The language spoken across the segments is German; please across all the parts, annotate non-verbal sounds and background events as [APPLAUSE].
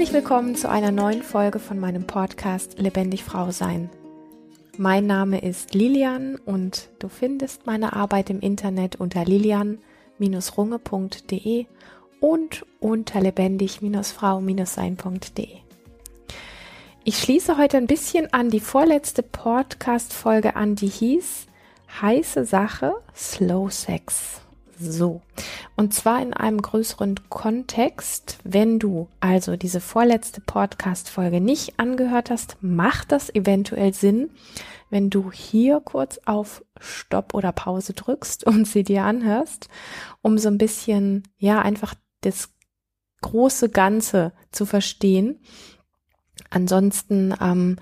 Herzlich willkommen zu einer neuen Folge von meinem Podcast Lebendig Frau Sein. Mein Name ist Lilian und du findest meine Arbeit im Internet unter lilian-runge.de und unter lebendig-frau-sein.de. Ich schließe heute ein bisschen an die vorletzte Podcast-Folge an, die hieß Heiße Sache, Slow Sex. So. Und zwar in einem größeren Kontext. Wenn du also diese vorletzte Podcast-Folge nicht angehört hast, macht das eventuell Sinn, wenn du hier kurz auf Stopp oder Pause drückst und sie dir anhörst, um so ein bisschen, ja, einfach das große Ganze zu verstehen. Ansonsten ähm,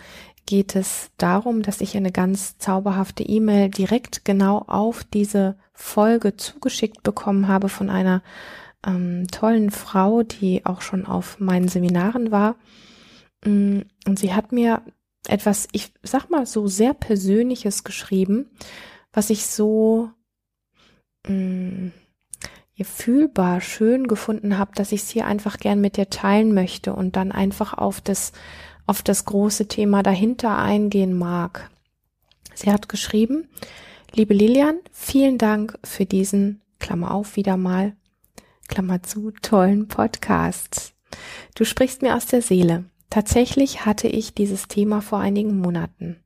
geht es darum, dass ich eine ganz zauberhafte E-Mail direkt genau auf diese Folge zugeschickt bekommen habe von einer ähm, tollen Frau, die auch schon auf meinen Seminaren war. Mm, und sie hat mir etwas, ich sag mal so sehr Persönliches geschrieben, was ich so mh, mm, fühlbar schön gefunden habe, dass ich es hier einfach gern mit dir teilen möchte und dann einfach auf das auf das große Thema dahinter eingehen mag. Sie hat geschrieben, liebe Lilian, vielen Dank für diesen, Klammer auf, wieder mal, Klammer zu, tollen Podcast. Du sprichst mir aus der Seele. Tatsächlich hatte ich dieses Thema vor einigen Monaten.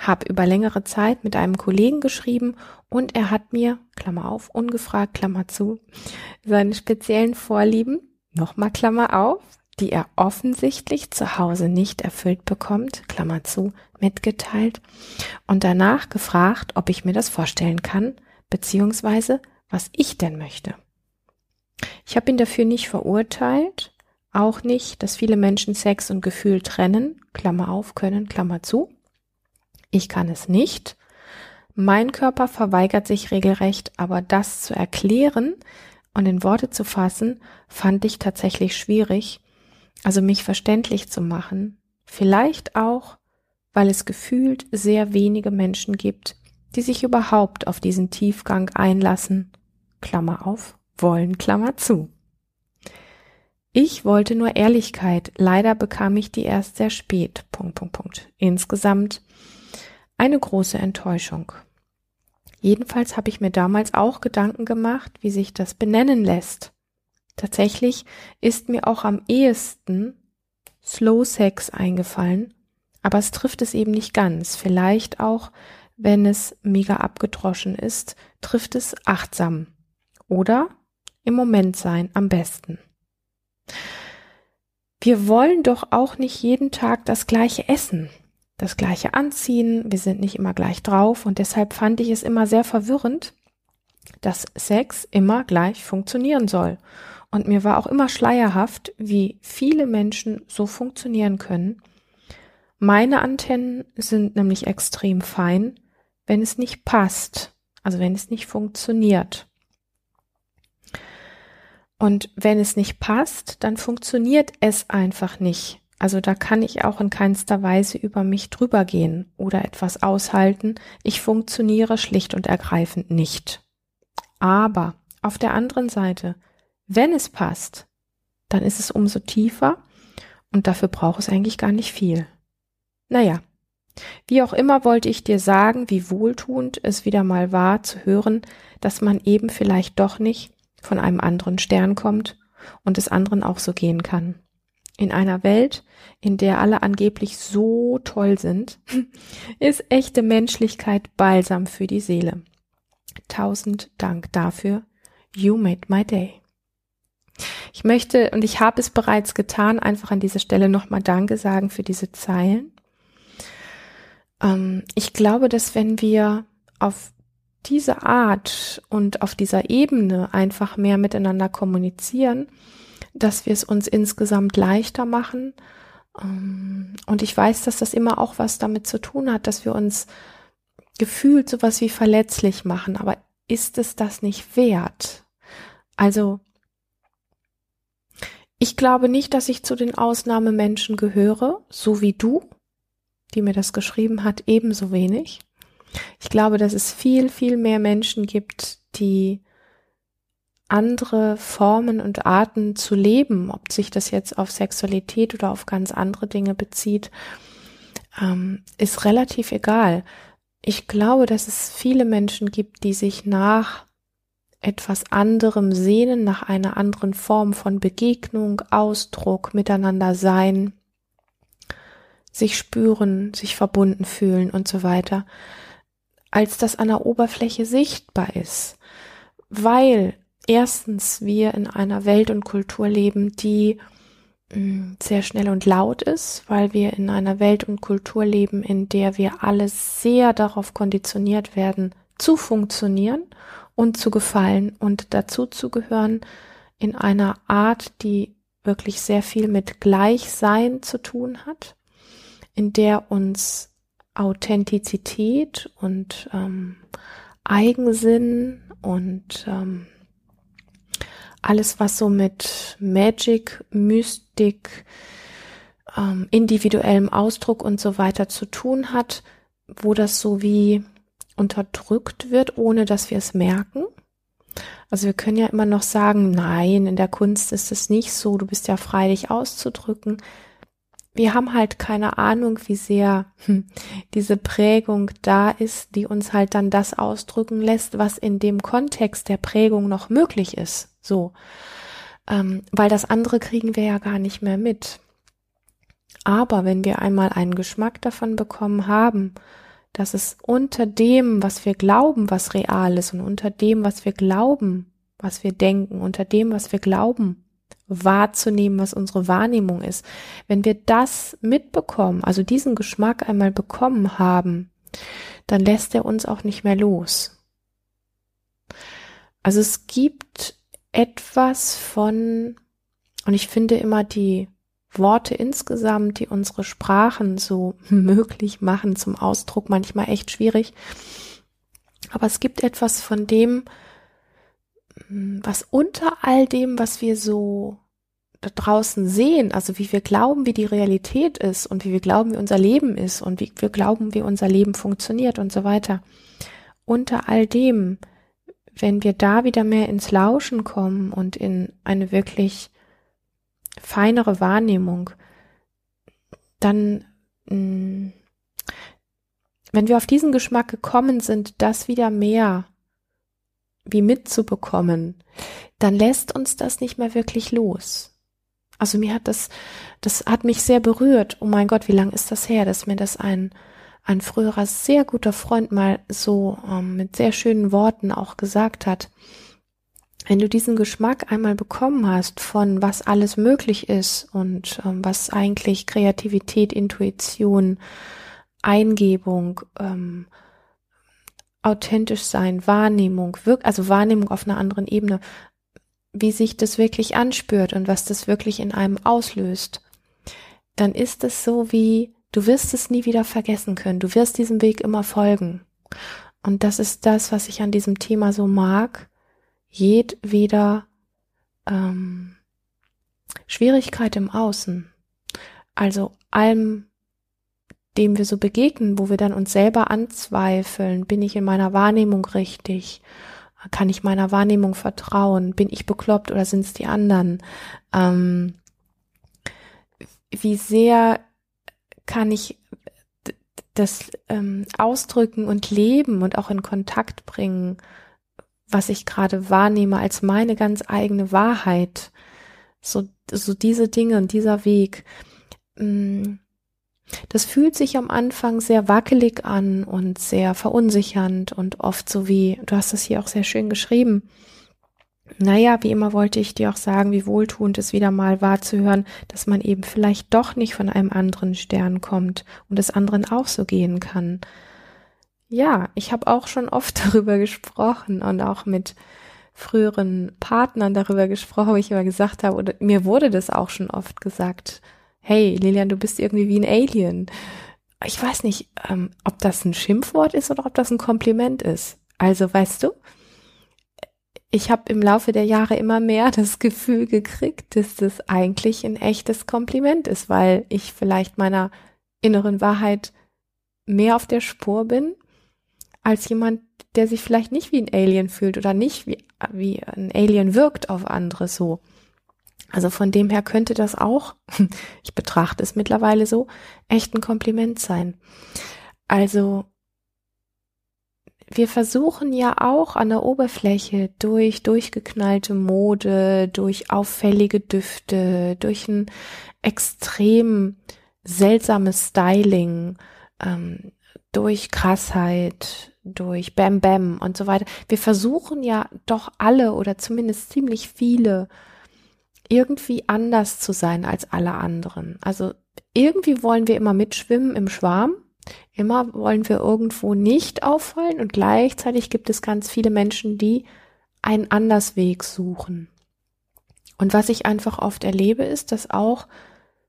Hab über längere Zeit mit einem Kollegen geschrieben und er hat mir, Klammer auf, ungefragt, Klammer zu, seine speziellen Vorlieben, nochmal Klammer auf, die er offensichtlich zu Hause nicht erfüllt bekommt, Klammer zu, mitgeteilt und danach gefragt, ob ich mir das vorstellen kann, beziehungsweise was ich denn möchte. Ich habe ihn dafür nicht verurteilt, auch nicht, dass viele Menschen Sex und Gefühl trennen, Klammer auf können, Klammer zu. Ich kann es nicht. Mein Körper verweigert sich regelrecht, aber das zu erklären und in Worte zu fassen, fand ich tatsächlich schwierig also mich verständlich zu machen, vielleicht auch, weil es gefühlt sehr wenige Menschen gibt, die sich überhaupt auf diesen Tiefgang einlassen. Klammer auf, wollen, Klammer zu. Ich wollte nur Ehrlichkeit, leider bekam ich die erst sehr spät. Punkt, Punkt, Punkt. Insgesamt eine große Enttäuschung. Jedenfalls habe ich mir damals auch Gedanken gemacht, wie sich das benennen lässt. Tatsächlich ist mir auch am ehesten Slow Sex eingefallen, aber es trifft es eben nicht ganz. Vielleicht auch, wenn es mega abgedroschen ist, trifft es achtsam. Oder im Moment sein am besten. Wir wollen doch auch nicht jeden Tag das gleiche essen, das gleiche anziehen, wir sind nicht immer gleich drauf und deshalb fand ich es immer sehr verwirrend, dass Sex immer gleich funktionieren soll und mir war auch immer schleierhaft, wie viele Menschen so funktionieren können. Meine Antennen sind nämlich extrem fein, wenn es nicht passt, also wenn es nicht funktioniert. Und wenn es nicht passt, dann funktioniert es einfach nicht. Also da kann ich auch in keinster Weise über mich drüber gehen oder etwas aushalten. Ich funktioniere schlicht und ergreifend nicht. Aber auf der anderen Seite wenn es passt, dann ist es umso tiefer und dafür braucht es eigentlich gar nicht viel. Naja, wie auch immer wollte ich dir sagen, wie wohltuend es wieder mal war zu hören, dass man eben vielleicht doch nicht von einem anderen Stern kommt und es anderen auch so gehen kann. In einer Welt, in der alle angeblich so toll sind, [LAUGHS] ist echte Menschlichkeit Balsam für die Seele. Tausend Dank dafür. You made my day. Ich möchte, und ich habe es bereits getan, einfach an dieser Stelle nochmal Danke sagen für diese Zeilen. Ähm, ich glaube, dass wenn wir auf diese Art und auf dieser Ebene einfach mehr miteinander kommunizieren, dass wir es uns insgesamt leichter machen. Ähm, und ich weiß, dass das immer auch was damit zu tun hat, dass wir uns gefühlt sowas wie verletzlich machen. Aber ist es das nicht wert? Also ich glaube nicht, dass ich zu den Ausnahmemenschen gehöre, so wie du, die mir das geschrieben hat, ebenso wenig. Ich glaube, dass es viel, viel mehr Menschen gibt, die andere Formen und Arten zu leben, ob sich das jetzt auf Sexualität oder auf ganz andere Dinge bezieht, ähm, ist relativ egal. Ich glaube, dass es viele Menschen gibt, die sich nach etwas anderem sehnen, nach einer anderen Form von Begegnung, Ausdruck, Miteinander sein, sich spüren, sich verbunden fühlen und so weiter, als das an der Oberfläche sichtbar ist, weil erstens wir in einer Welt und Kultur leben, die mm, sehr schnell und laut ist, weil wir in einer Welt und Kultur leben, in der wir alle sehr darauf konditioniert werden, zu funktionieren und zu gefallen und dazu zu gehören in einer Art, die wirklich sehr viel mit Gleichsein zu tun hat, in der uns Authentizität und ähm, Eigensinn und ähm, alles, was so mit Magic, Mystik, ähm, individuellem Ausdruck und so weiter zu tun hat, wo das so wie unterdrückt wird, ohne dass wir es merken. Also wir können ja immer noch sagen, nein, in der Kunst ist es nicht so, du bist ja frei, dich auszudrücken. Wir haben halt keine Ahnung, wie sehr hm, diese Prägung da ist, die uns halt dann das ausdrücken lässt, was in dem Kontext der Prägung noch möglich ist. So. Ähm, weil das andere kriegen wir ja gar nicht mehr mit. Aber wenn wir einmal einen Geschmack davon bekommen haben, dass es unter dem, was wir glauben, was real ist und unter dem, was wir glauben, was wir denken, unter dem, was wir glauben, wahrzunehmen, was unsere Wahrnehmung ist. Wenn wir das mitbekommen, also diesen Geschmack einmal bekommen haben, dann lässt er uns auch nicht mehr los. Also es gibt etwas von, und ich finde immer die Worte insgesamt, die unsere Sprachen so [LAUGHS] möglich machen zum Ausdruck, manchmal echt schwierig. Aber es gibt etwas von dem, was unter all dem, was wir so da draußen sehen, also wie wir glauben, wie die Realität ist und wie wir glauben, wie unser Leben ist und wie wir glauben, wie unser Leben funktioniert und so weiter. Unter all dem wenn wir da wieder mehr ins Lauschen kommen und in eine wirklich feinere Wahrnehmung, dann, mm, wenn wir auf diesen Geschmack gekommen sind, das wieder mehr wie mitzubekommen, dann lässt uns das nicht mehr wirklich los. Also mir hat das, das hat mich sehr berührt. Oh mein Gott, wie lang ist das her, dass mir das ein ein früherer sehr guter Freund mal so ähm, mit sehr schönen Worten auch gesagt hat, wenn du diesen Geschmack einmal bekommen hast von was alles möglich ist und ähm, was eigentlich Kreativität, Intuition, Eingebung, ähm, authentisch sein, Wahrnehmung, wirk also Wahrnehmung auf einer anderen Ebene, wie sich das wirklich anspürt und was das wirklich in einem auslöst, dann ist es so wie Du wirst es nie wieder vergessen können. Du wirst diesem Weg immer folgen. Und das ist das, was ich an diesem Thema so mag. Jedweder ähm, Schwierigkeit im Außen. Also allem, dem wir so begegnen, wo wir dann uns selber anzweifeln. Bin ich in meiner Wahrnehmung richtig? Kann ich meiner Wahrnehmung vertrauen? Bin ich bekloppt oder sind es die anderen? Ähm, wie sehr kann ich das ähm, ausdrücken und leben und auch in Kontakt bringen, was ich gerade wahrnehme als meine ganz eigene Wahrheit. So, so diese Dinge und dieser Weg. Mm, das fühlt sich am Anfang sehr wackelig an und sehr verunsichernd und oft so wie, du hast es hier auch sehr schön geschrieben, naja, wie immer wollte ich dir auch sagen, wie wohltuend es wieder mal war zu hören, dass man eben vielleicht doch nicht von einem anderen Stern kommt und es anderen auch so gehen kann. Ja, ich habe auch schon oft [LAUGHS] darüber gesprochen und auch mit früheren Partnern darüber gesprochen, wo ich immer gesagt habe, oder mir wurde das auch schon oft gesagt, hey Lilian, du bist irgendwie wie ein Alien. Ich weiß nicht, ähm, ob das ein Schimpfwort ist oder ob das ein Kompliment ist. Also weißt du, ich habe im Laufe der Jahre immer mehr das Gefühl gekriegt, dass das eigentlich ein echtes Kompliment ist, weil ich vielleicht meiner inneren Wahrheit mehr auf der Spur bin als jemand, der sich vielleicht nicht wie ein Alien fühlt oder nicht wie, wie ein Alien wirkt auf andere so. Also von dem her könnte das auch, [LAUGHS] ich betrachte es mittlerweile so, echt ein Kompliment sein. Also wir versuchen ja auch an der Oberfläche durch durchgeknallte Mode, durch auffällige Düfte, durch ein extrem seltsames Styling, ähm, durch Krassheit, durch Bam Bam und so weiter. Wir versuchen ja doch alle oder zumindest ziemlich viele irgendwie anders zu sein als alle anderen. Also irgendwie wollen wir immer mitschwimmen im Schwarm. Immer wollen wir irgendwo nicht auffallen und gleichzeitig gibt es ganz viele Menschen, die einen Andersweg suchen. Und was ich einfach oft erlebe, ist, dass auch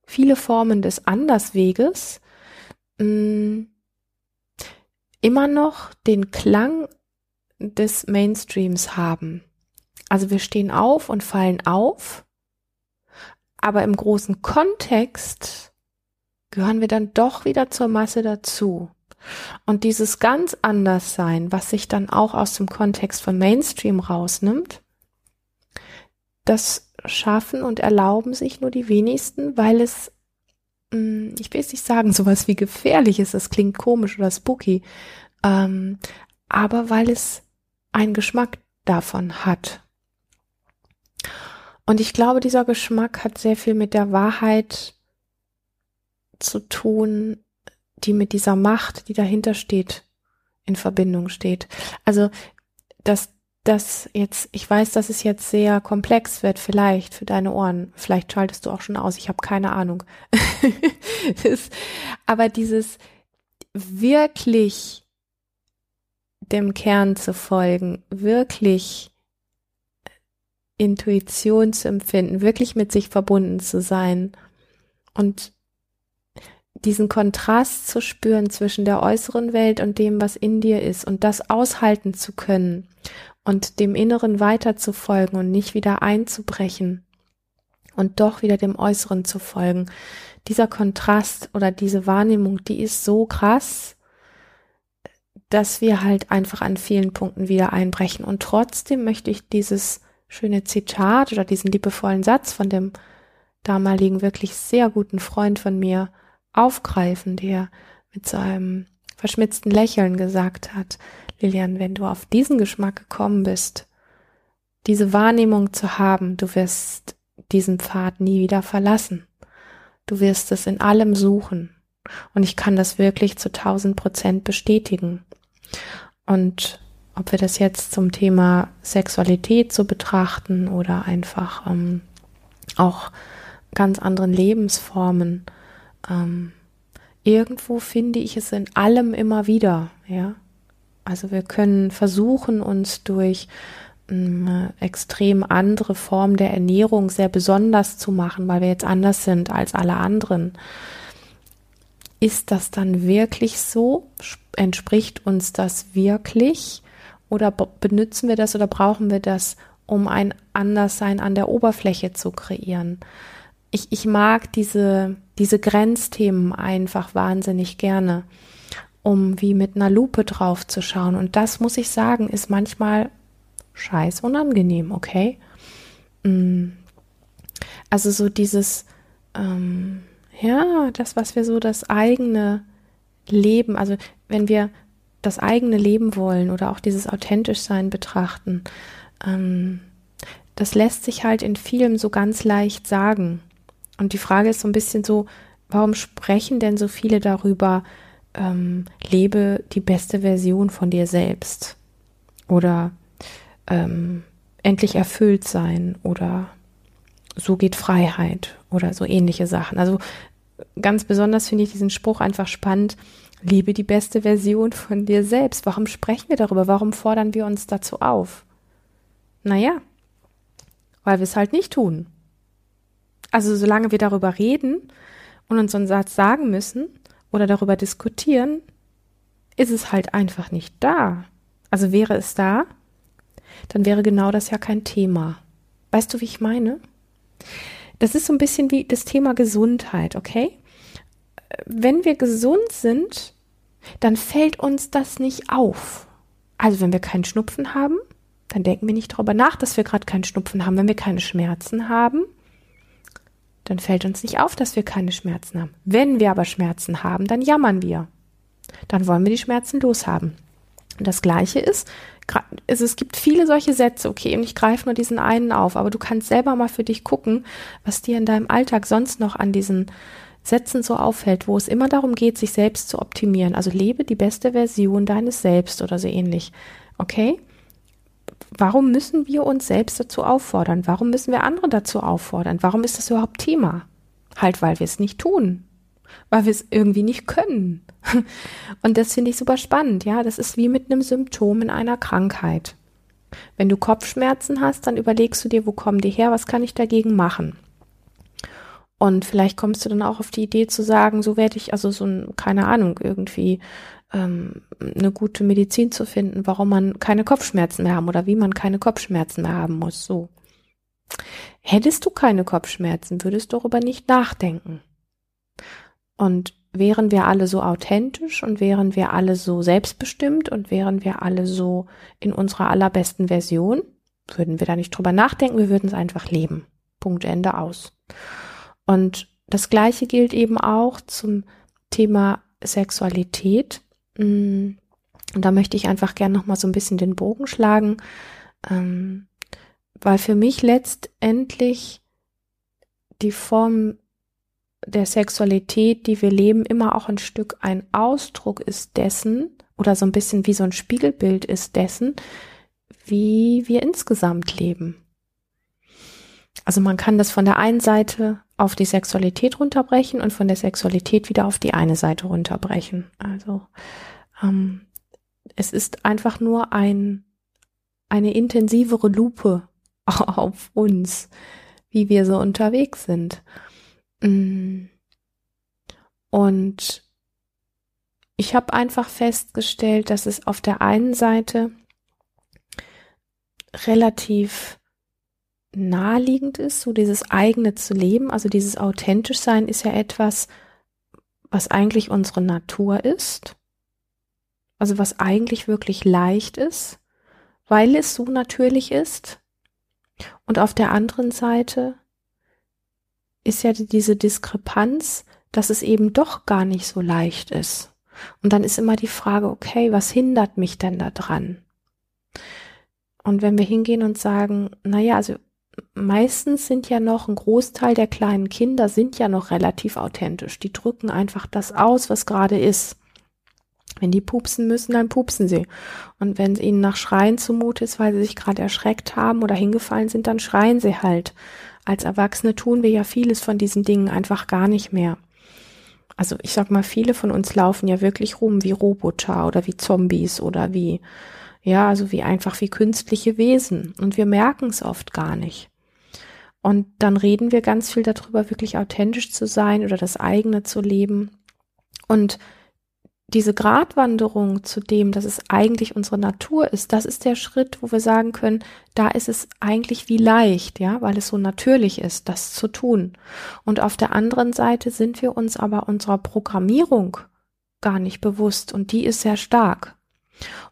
viele Formen des Andersweges mh, mm, immer noch den Klang des Mainstreams haben. Also wir stehen auf und fallen auf, aber im großen Kontext gehören wir dann doch wieder zur Masse dazu. Und dieses ganz anders sein, was sich dann auch aus dem Kontext von Mainstream rausnimmt, das schaffen und erlauben sich nur die wenigsten, weil es ich will es nicht sagen, sowas wie gefährlich ist, das klingt komisch oder spooky, ähm, aber weil es einen Geschmack davon hat. Und ich glaube, dieser Geschmack hat sehr viel mit der Wahrheit zu tun, die mit dieser Macht, die dahinter steht, in Verbindung steht. Also, dass das jetzt, ich weiß, dass es jetzt sehr komplex wird, vielleicht für deine Ohren. Vielleicht schaltest du auch schon aus, ich habe keine Ahnung. [LAUGHS] das, aber dieses wirklich dem Kern zu folgen, wirklich Intuition zu empfinden, wirklich mit sich verbunden zu sein und diesen Kontrast zu spüren zwischen der äußeren Welt und dem, was in dir ist und das aushalten zu können und dem Inneren weiter zu folgen und nicht wieder einzubrechen und doch wieder dem Äußeren zu folgen. Dieser Kontrast oder diese Wahrnehmung, die ist so krass, dass wir halt einfach an vielen Punkten wieder einbrechen. Und trotzdem möchte ich dieses schöne Zitat oder diesen liebevollen Satz von dem damaligen wirklich sehr guten Freund von mir aufgreifen, der mit so einem verschmitzten Lächeln gesagt hat, Lilian, wenn du auf diesen Geschmack gekommen bist, diese Wahrnehmung zu haben, du wirst diesen Pfad nie wieder verlassen. Du wirst es in allem suchen. Und ich kann das wirklich zu tausend Prozent bestätigen. Und ob wir das jetzt zum Thema Sexualität so betrachten oder einfach ähm, auch ganz anderen Lebensformen, ähm, irgendwo finde ich es in allem immer wieder, ja. Also wir können versuchen, uns durch eine extrem andere Form der Ernährung sehr besonders zu machen, weil wir jetzt anders sind als alle anderen. Ist das dann wirklich so? Entspricht uns das wirklich? Oder benutzen wir das oder brauchen wir das, um ein Anderssein an der Oberfläche zu kreieren? Ich, ich mag diese, diese Grenzthemen einfach wahnsinnig gerne um wie mit einer Lupe drauf zu schauen. Und das muss ich sagen, ist manchmal scheiß unangenehm, okay? Mm. Also so dieses, ähm, ja, das, was wir so das eigene Leben, also wenn wir das eigene Leben wollen oder auch dieses authentisch sein betrachten, ähm, das lässt sich halt in vielem so ganz leicht sagen. Und die Frage ist so ein bisschen so, warum sprechen denn so viele darüber, ähm, lebe die beste Version von dir selbst oder ähm, endlich erfüllt sein oder so geht Freiheit oder so ähnliche Sachen. Also ganz besonders finde ich diesen Spruch einfach spannend. Liebe die beste Version von dir selbst. Warum sprechen wir darüber? Warum fordern wir uns dazu auf? Naja, weil wir es halt nicht tun. Also solange wir darüber reden und uns einen Satz sagen müssen, oder darüber diskutieren, ist es halt einfach nicht da. Also wäre es da, dann wäre genau das ja kein Thema. Weißt du, wie ich meine? Das ist so ein bisschen wie das Thema Gesundheit, okay? Wenn wir gesund sind, dann fällt uns das nicht auf. Also wenn wir keinen Schnupfen haben, dann denken wir nicht darüber nach, dass wir gerade keinen Schnupfen haben. Wenn wir keine Schmerzen haben, dann fällt uns nicht auf, dass wir keine Schmerzen haben. Wenn wir aber Schmerzen haben, dann jammern wir. Dann wollen wir die Schmerzen loshaben. Und das Gleiche ist, es gibt viele solche Sätze, okay, und ich greife nur diesen einen auf, aber du kannst selber mal für dich gucken, was dir in deinem Alltag sonst noch an diesen Sätzen so auffällt, wo es immer darum geht, sich selbst zu optimieren. Also lebe die beste Version deines Selbst oder so ähnlich. Okay? Warum müssen wir uns selbst dazu auffordern? Warum müssen wir andere dazu auffordern? Warum ist das überhaupt Thema? Halt, weil wir es nicht tun. Weil wir es irgendwie nicht können. [LAUGHS] Und das finde ich super spannend. Ja, das ist wie mit einem Symptom in einer Krankheit. Wenn du Kopfschmerzen hast, dann überlegst du dir, wo kommen die her? Was kann ich dagegen machen? Und vielleicht kommst du dann auch auf die Idee zu sagen, so werde ich, also so ein, keine Ahnung, irgendwie ähm, eine gute Medizin zu finden, warum man keine Kopfschmerzen mehr haben oder wie man keine Kopfschmerzen mehr haben muss. So. Hättest du keine Kopfschmerzen, würdest du darüber nicht nachdenken. Und wären wir alle so authentisch und wären wir alle so selbstbestimmt und wären wir alle so in unserer allerbesten Version, würden wir da nicht drüber nachdenken, wir würden es einfach leben. Punkt Ende aus. Und das Gleiche gilt eben auch zum Thema Sexualität. Mm, und da möchte ich einfach gern noch mal so ein bisschen den Bogen schlagen, ähm, weil für mich letztendlich die Form der Sexualität, die wir leben, immer auch ein Stück ein Ausdruck ist dessen oder so ein bisschen wie so ein Spiegelbild ist dessen, wie wir insgesamt leben. Also man kann das von der einen Seite auf die Sexualität runterbrechen und von der Sexualität wieder auf die eine Seite runterbrechen. Also ähm, es ist einfach nur ein, eine intensivere Lupe [LAUGHS] auf uns, wie wir so unterwegs sind. Mm. Und ich habe einfach festgestellt, dass es auf der einen Seite relativ naheliegend ist, so dieses eigene zu leben, also dieses authentisch sein ist ja etwas, was eigentlich unsere Natur ist, also was eigentlich wirklich leicht ist, weil es so natürlich ist. Und auf der anderen Seite ist ja diese Diskrepanz, dass es eben doch gar nicht so leicht ist. Und dann ist immer die Frage, okay, was hindert mich denn da dran? Und wenn wir hingehen und sagen, naja, also meistens sind ja noch ein Großteil der kleinen Kinder sind ja noch relativ authentisch. Die drücken einfach das aus, was gerade ist. Wenn die pupsen müssen, dann pupsen sie. Und wenn es ihnen nach Schreien zumute ist, weil sie sich gerade erschreckt haben oder hingefallen sind, dann schreien sie halt. Als Erwachsene tun wir ja vieles von diesen Dingen einfach gar nicht mehr. Also ich sag mal, viele von uns laufen ja wirklich rum wie Roboter oder wie Zombies oder wie ja, also wie einfach wie künstliche Wesen. Und wir merken es oft gar nicht. Und dann reden wir ganz viel darüber, wirklich authentisch zu sein oder das eigene zu leben. Und diese Gratwanderung zu dem, dass es eigentlich unsere Natur ist, das ist der Schritt, wo wir sagen können, da ist es eigentlich wie leicht, ja, weil es so natürlich ist, das zu tun. Und auf der anderen Seite sind wir uns aber unserer Programmierung gar nicht bewusst und die ist sehr stark.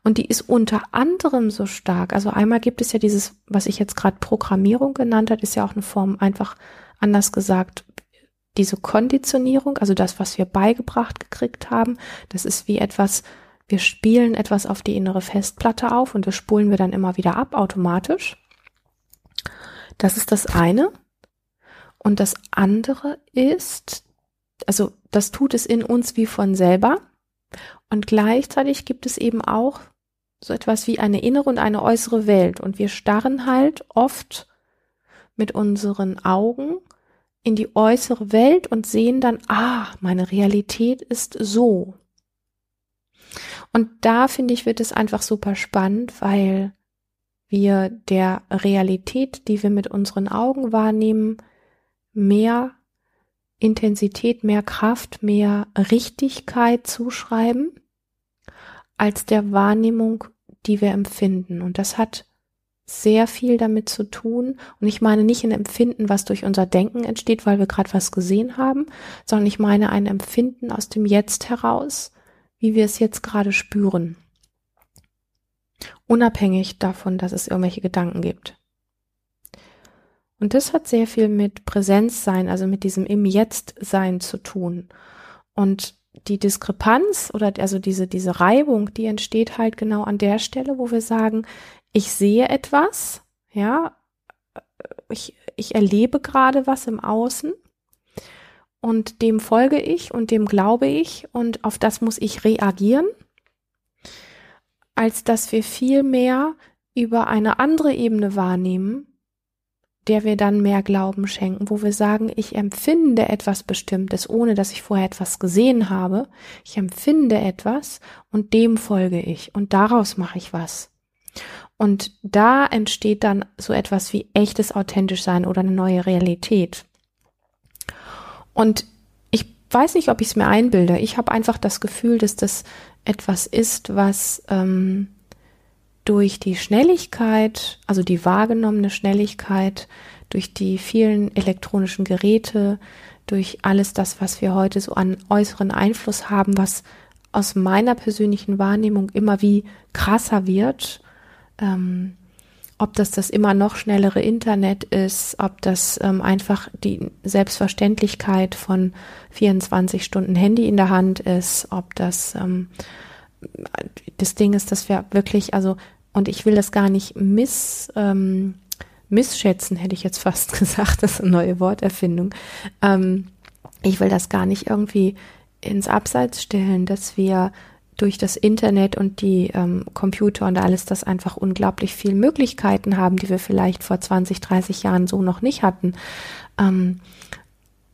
Und die ist unter anderem so stark. Also einmal gibt es ja dieses, was ich jetzt gerade Programmierung genannt hat, ist ja auch eine Form, einfach anders gesagt, diese Konditionierung, also das, was wir beigebracht gekriegt haben, das ist wie etwas, wir spielen etwas auf die innere Festplatte auf und das spulen wir dann immer wieder ab automatisch. Das ist das eine. Und das andere ist, also das tut es in uns wie von selber. Und gleichzeitig gibt es eben auch so etwas wie eine innere und eine äußere Welt. Und wir starren halt oft mit unseren Augen in die äußere Welt und sehen dann, ah, meine Realität ist so. Und da finde ich, wird es einfach super spannend, weil wir der Realität, die wir mit unseren Augen wahrnehmen, mehr Intensität, mehr Kraft, mehr Richtigkeit zuschreiben als der Wahrnehmung, die wir empfinden. Und das hat sehr viel damit zu tun. Und ich meine nicht ein Empfinden, was durch unser Denken entsteht, weil wir gerade was gesehen haben, sondern ich meine ein Empfinden aus dem Jetzt heraus, wie wir es jetzt gerade spüren. Unabhängig davon, dass es irgendwelche Gedanken gibt. Und das hat sehr viel mit Präsenz sein, also mit diesem im Jetzt sein zu tun. Und die Diskrepanz oder also diese, diese Reibung, die entsteht halt genau an der Stelle, wo wir sagen, ich sehe etwas, ja, ich, ich erlebe gerade was im Außen und dem folge ich und dem glaube ich und auf das muss ich reagieren, als dass wir viel mehr über eine andere Ebene wahrnehmen, der wir dann mehr Glauben schenken, wo wir sagen, ich empfinde etwas Bestimmtes, ohne dass ich vorher etwas gesehen habe. Ich empfinde etwas und dem folge ich und daraus mache ich was. Und da entsteht dann so etwas wie echtes authentisch sein oder eine neue Realität. Und ich weiß nicht, ob ich es mir einbilde. Ich habe einfach das Gefühl, dass das etwas ist, was ähm, durch die Schnelligkeit, also die wahrgenommene Schnelligkeit, durch die vielen elektronischen Geräte, durch alles das, was wir heute so an äußeren Einfluss haben, was aus meiner persönlichen Wahrnehmung immer wie krasser wird, ähm, ob das das immer noch schnellere Internet ist, ob das ähm, einfach die Selbstverständlichkeit von 24 Stunden Handy in der Hand ist, ob das ähm, das Ding ist, dass wir wirklich, also, und ich will das gar nicht miss, ähm, missschätzen, hätte ich jetzt fast [LAUGHS] gesagt, das ist eine neue Worterfindung. Ähm, ich will das gar nicht irgendwie ins Abseits stellen, dass wir durch das Internet und die ähm, Computer und alles das einfach unglaublich viel Möglichkeiten haben, die wir vielleicht vor 20, 30 Jahren so noch nicht hatten. Ähm,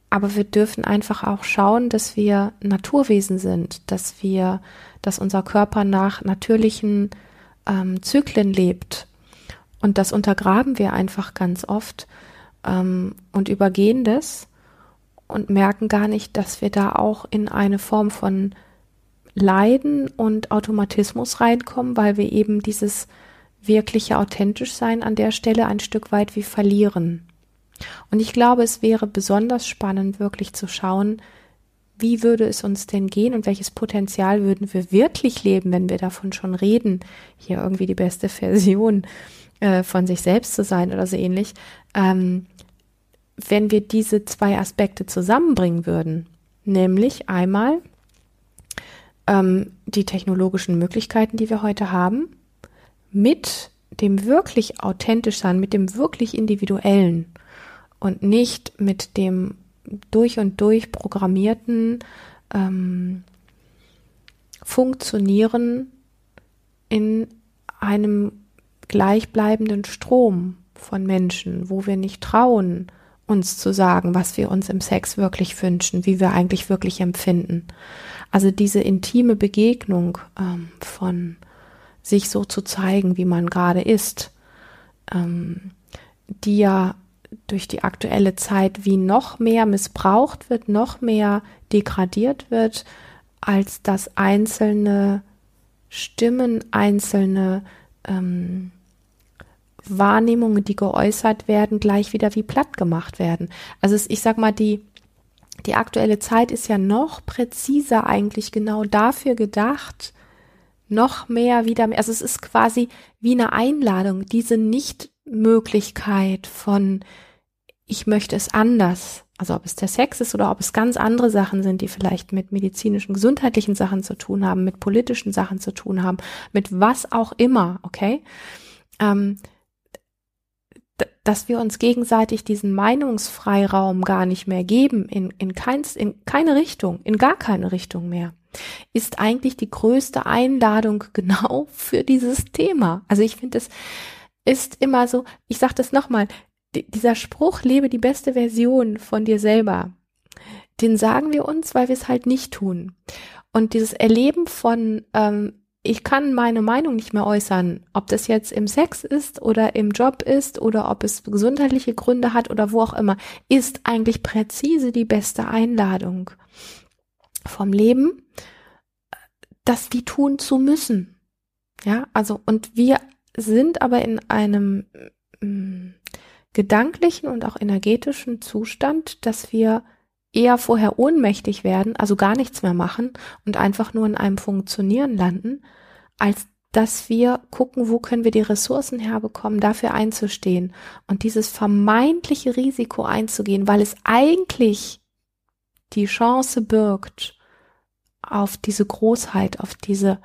aber wir dürfen einfach auch schauen, dass wir Naturwesen sind, dass wir, dass unser Körper nach natürlichen ähm, Zyklen lebt. Und das untergraben wir einfach ganz oft ähm, und übergehen das und merken gar nicht, dass wir da auch in eine Form von Leiden und Automatismus reinkommen, weil wir eben dieses wirkliche authentisch sein an der Stelle ein Stück weit wie verlieren. Und ich glaube, es wäre besonders spannend, wirklich zu schauen, wie würde es uns denn gehen und welches Potenzial würden wir wirklich leben, wenn wir davon schon reden, hier irgendwie die beste Version äh, von sich selbst zu sein oder so ähnlich, ähm, wenn wir diese zwei Aspekte zusammenbringen würden. Nämlich einmal ähm, die technologischen Möglichkeiten, die wir heute haben, mit dem wirklich authentisch sein, mit dem wirklich individuellen und nicht mit dem durch und durch programmierten ähm, Funktionieren in einem gleichbleibenden Strom von Menschen, wo wir nicht trauen, uns zu sagen, was wir uns im Sex wirklich wünschen, wie wir eigentlich wirklich empfinden. Also diese intime Begegnung ähm, von sich so zu zeigen, wie man gerade ist, ähm, die ja durch die aktuelle Zeit wie noch mehr missbraucht wird, noch mehr degradiert wird, als dass einzelne Stimmen, einzelne ähm, Wahrnehmungen, die geäußert werden, gleich wieder wie platt gemacht werden. Also es, ich sag mal, die die aktuelle Zeit ist ja noch präziser eigentlich genau dafür gedacht, noch mehr wieder, also es ist quasi wie eine Einladung, diese Nichtmöglichkeit von ich möchte es anders. Also ob es der Sex ist oder ob es ganz andere Sachen sind, die vielleicht mit medizinischen, gesundheitlichen Sachen zu tun haben, mit politischen Sachen zu tun haben, mit was auch immer, okay? Ähm, dass wir uns gegenseitig diesen Meinungsfreiraum gar nicht mehr geben, in, in, keins, in keine Richtung, in gar keine Richtung mehr, ist eigentlich die größte Einladung [LAUGHS] genau für dieses Thema. Also ich finde, es ist immer so, ich sage das nochmal, dieser Spruch, lebe die beste Version von dir selber, den sagen wir uns, weil wir es halt nicht tun. Und dieses Erleben von, ähm, ich kann meine Meinung nicht mehr äußern, ob das jetzt im Sex ist oder im Job ist oder ob es gesundheitliche Gründe hat oder wo auch immer, ist eigentlich präzise die beste Einladung vom Leben, das die tun zu müssen. Ja, also, und wir sind aber in einem mm, gedanklichen und auch energetischen Zustand, dass wir eher vorher ohnmächtig werden, also gar nichts mehr machen und einfach nur in einem Funktionieren landen, als dass wir gucken, wo können wir die Ressourcen herbekommen, dafür einzustehen und dieses vermeintliche Risiko einzugehen, weil es eigentlich die Chance birgt auf diese Großheit, auf diese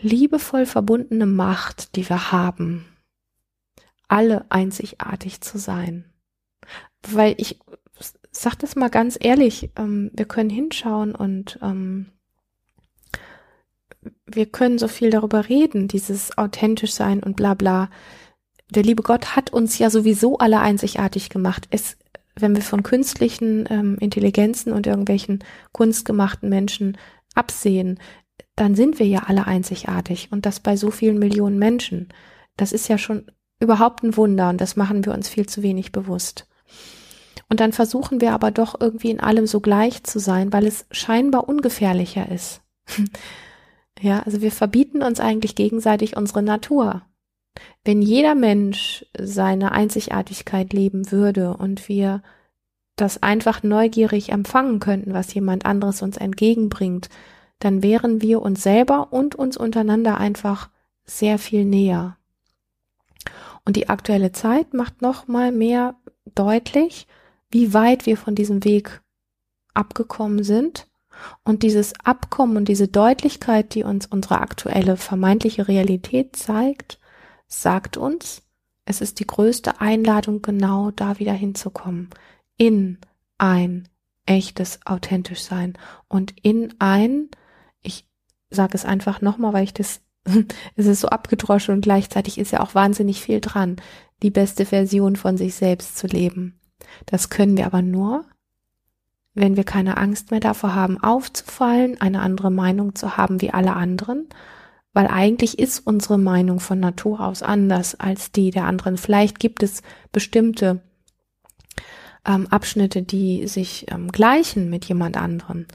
liebevoll verbundene Macht, die wir haben, alle einzigartig zu sein. Weil ich sag das mal ganz ehrlich, ähm, wir können hinschauen und ähm, wir können so viel darüber reden, dieses authentisch sein und bla bla. Der liebe Gott hat uns ja sowieso alle einzigartig gemacht. Es, wenn wir von künstlichen ähm, Intelligenzen und irgendwelchen kunstgemachten Menschen absehen, dann sind wir ja alle einzigartig und das bei so vielen Millionen Menschen. Das ist ja schon überhaupt ein Wunder und das machen wir uns viel zu wenig bewusst. Und dann versuchen wir aber doch irgendwie in allem so gleich zu sein, weil es scheinbar ungefährlicher ist. [LAUGHS] ja, also wir verbieten uns eigentlich gegenseitig unsere Natur. Wenn jeder Mensch seine Einzigartigkeit leben würde und wir das einfach neugierig empfangen könnten, was jemand anderes uns entgegenbringt, dann wären wir uns selber und uns untereinander einfach sehr viel näher. Und die aktuelle Zeit macht noch mal mehr deutlich, wie weit wir von diesem Weg abgekommen sind. Und dieses Abkommen und diese Deutlichkeit, die uns unsere aktuelle vermeintliche Realität zeigt, sagt uns, es ist die größte Einladung, genau da wieder hinzukommen. In ein echtes, authentisch sein und in ein sage es einfach nochmal, weil ich das, [LAUGHS] es ist so abgedroschen und gleichzeitig ist ja auch wahnsinnig viel dran, die beste Version von sich selbst zu leben. Das können wir aber nur, wenn wir keine Angst mehr davor haben, aufzufallen, eine andere Meinung zu haben wie alle anderen, weil eigentlich ist unsere Meinung von Natur aus anders als die der anderen. Vielleicht gibt es bestimmte ähm, Abschnitte, die sich ähm, gleichen mit jemand anderen.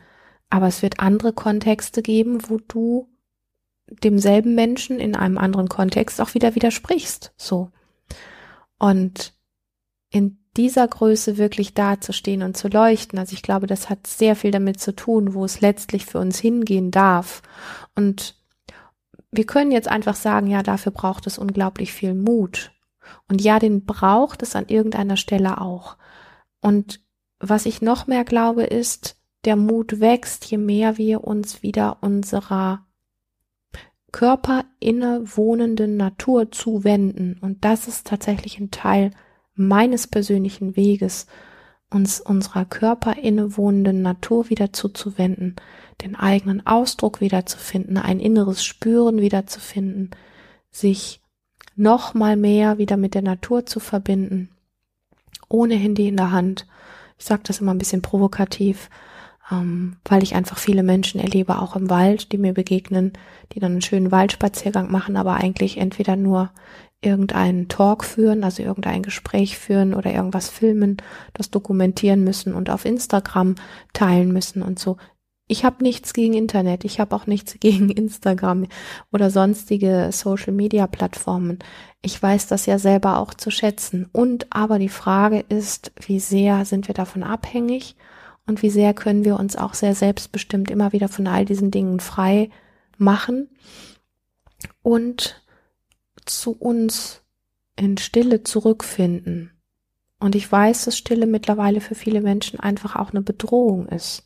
Aber es wird andere Kontexte geben, wo du demselben Menschen in einem anderen Kontext auch wieder widersprichst. So. Und in dieser Größe wirklich dazustehen und zu leuchten. Also ich glaube, das hat sehr viel damit zu tun, wo es letztlich für uns hingehen darf. Und wir können jetzt einfach sagen, ja, dafür braucht es unglaublich viel Mut. Und ja, den braucht es an irgendeiner Stelle auch. Und was ich noch mehr glaube, ist, der Mut wächst, je mehr wir uns wieder unserer Körper wohnenden Natur zuwenden. Und das ist tatsächlich ein Teil meines persönlichen Weges, uns unserer Körper wohnenden Natur wieder zuzuwenden, den eigenen Ausdruck wiederzufinden, ein inneres Spüren wiederzufinden, sich noch mal mehr wieder mit der Natur zu verbinden, ohne Handy in der Hand. Ich sage das immer ein bisschen provokativ, ähm, weil ich einfach viele Menschen erlebe, auch im Wald, die mir begegnen, die dann einen schönen Waldspaziergang machen, aber eigentlich entweder nur irgendeinen Talk führen, also irgendein Gespräch führen oder irgendwas filmen, das dokumentieren müssen und auf Instagram teilen müssen und so. Ich habe nichts gegen Internet, ich habe auch nichts [LAUGHS] gegen Instagram oder sonstige Social-Media-Plattformen. Ich weiß das ja selber auch zu schätzen. Und aber die Frage ist, wie sehr sind wir davon abhängig und wie sehr können wir uns auch sehr selbstbestimmt immer wieder von all diesen Dingen frei machen und zu uns in Stille zurückfinden. Und ich weiß, dass Stille mittlerweile für viele Menschen einfach auch eine Bedrohung ist,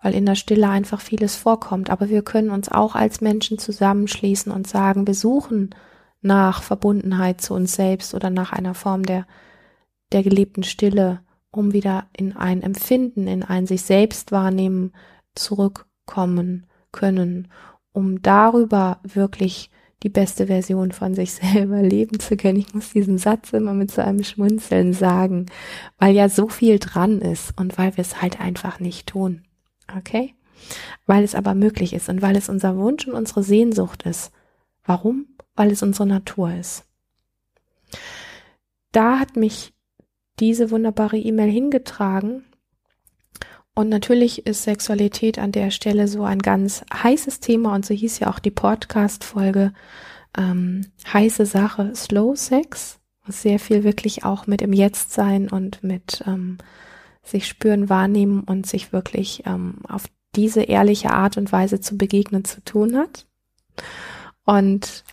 weil in der Stille einfach vieles vorkommt. Aber wir können uns auch als Menschen zusammenschließen und sagen, wir suchen nach Verbundenheit zu uns selbst oder nach einer Form der, der gelebten Stille um wieder in ein Empfinden, in ein sich selbst wahrnehmen zurückkommen können, um darüber wirklich die beste Version von sich [LAUGHS] selber leben zu können. Ich muss diesen Satz immer mit so einem Schmunzeln sagen, weil ja so viel dran ist und weil wir es halt einfach nicht tun. Okay? Weil es aber möglich ist und weil es unser Wunsch und unsere Sehnsucht ist. Warum? Weil es unsere Natur ist. Da hat mich diese wunderbare E-Mail hingetragen. Und natürlich ist Sexualität an der Stelle so ein ganz heißes Thema und so hieß ja auch die Podcast-Folge ähm, heiße Sache Slow Sex, sehr viel wirklich auch mit im Jetzt sein und mit ähm, sich spüren, wahrnehmen und sich wirklich ähm, auf diese ehrliche Art und Weise zu begegnen zu tun hat. Und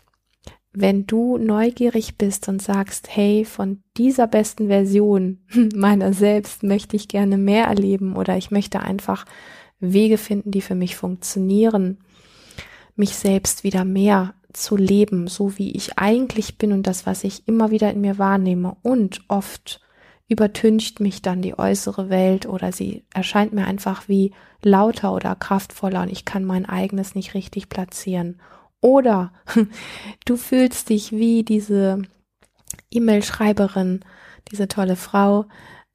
wenn du neugierig bist und sagst, hey, von dieser besten Version [LAUGHS] meiner selbst möchte ich gerne mehr erleben oder ich möchte einfach Wege finden, die für mich funktionieren, mich selbst wieder mehr zu leben, so wie ich eigentlich bin und das, was ich immer wieder in mir wahrnehme. Und oft übertüncht mich dann die äußere Welt oder sie erscheint mir einfach wie lauter oder kraftvoller und ich kann mein eigenes nicht richtig platzieren oder [LAUGHS] du fühlst dich wie diese E-Mail-Schreiberin, diese tolle Frau,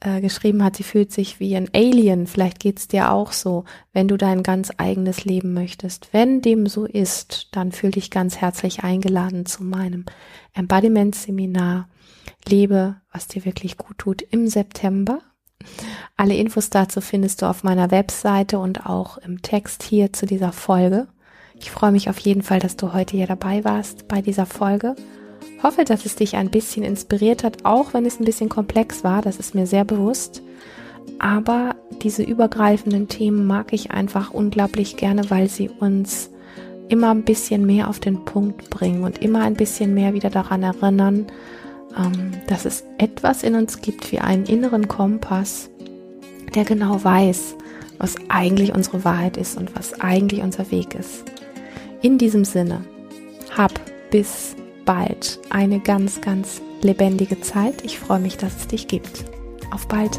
äh, geschrieben hat, sie fühlt sich wie ein Alien. Vielleicht geht's dir auch so, wenn du dein ganz eigenes Leben möchtest. Wenn dem so ist, dann fühl dich ganz herzlich eingeladen zu meinem Embodiment-Seminar. Lebe, was dir wirklich gut tut, im September. Alle Infos dazu findest du auf meiner Webseite und auch im Text hier zu dieser Folge. Ich freue mich auf jeden Fall, dass du heute hier dabei warst bei dieser Folge. Hoffe, dass es dich ein bisschen inspiriert hat, auch wenn es ein bisschen komplex war, das ist mir sehr bewusst. Aber diese übergreifenden Themen mag ich einfach unglaublich gerne, weil sie uns immer ein bisschen mehr auf den Punkt bringen und immer ein bisschen mehr wieder daran erinnern, ähm, dass es etwas in uns gibt wie einen inneren Kompass, der genau weiß, was eigentlich unsere Wahrheit ist und was eigentlich unser Weg ist. In diesem Sinne, hab bis bald eine ganz, ganz lebendige Zeit. Ich freue mich, dass es dich gibt. Auf bald.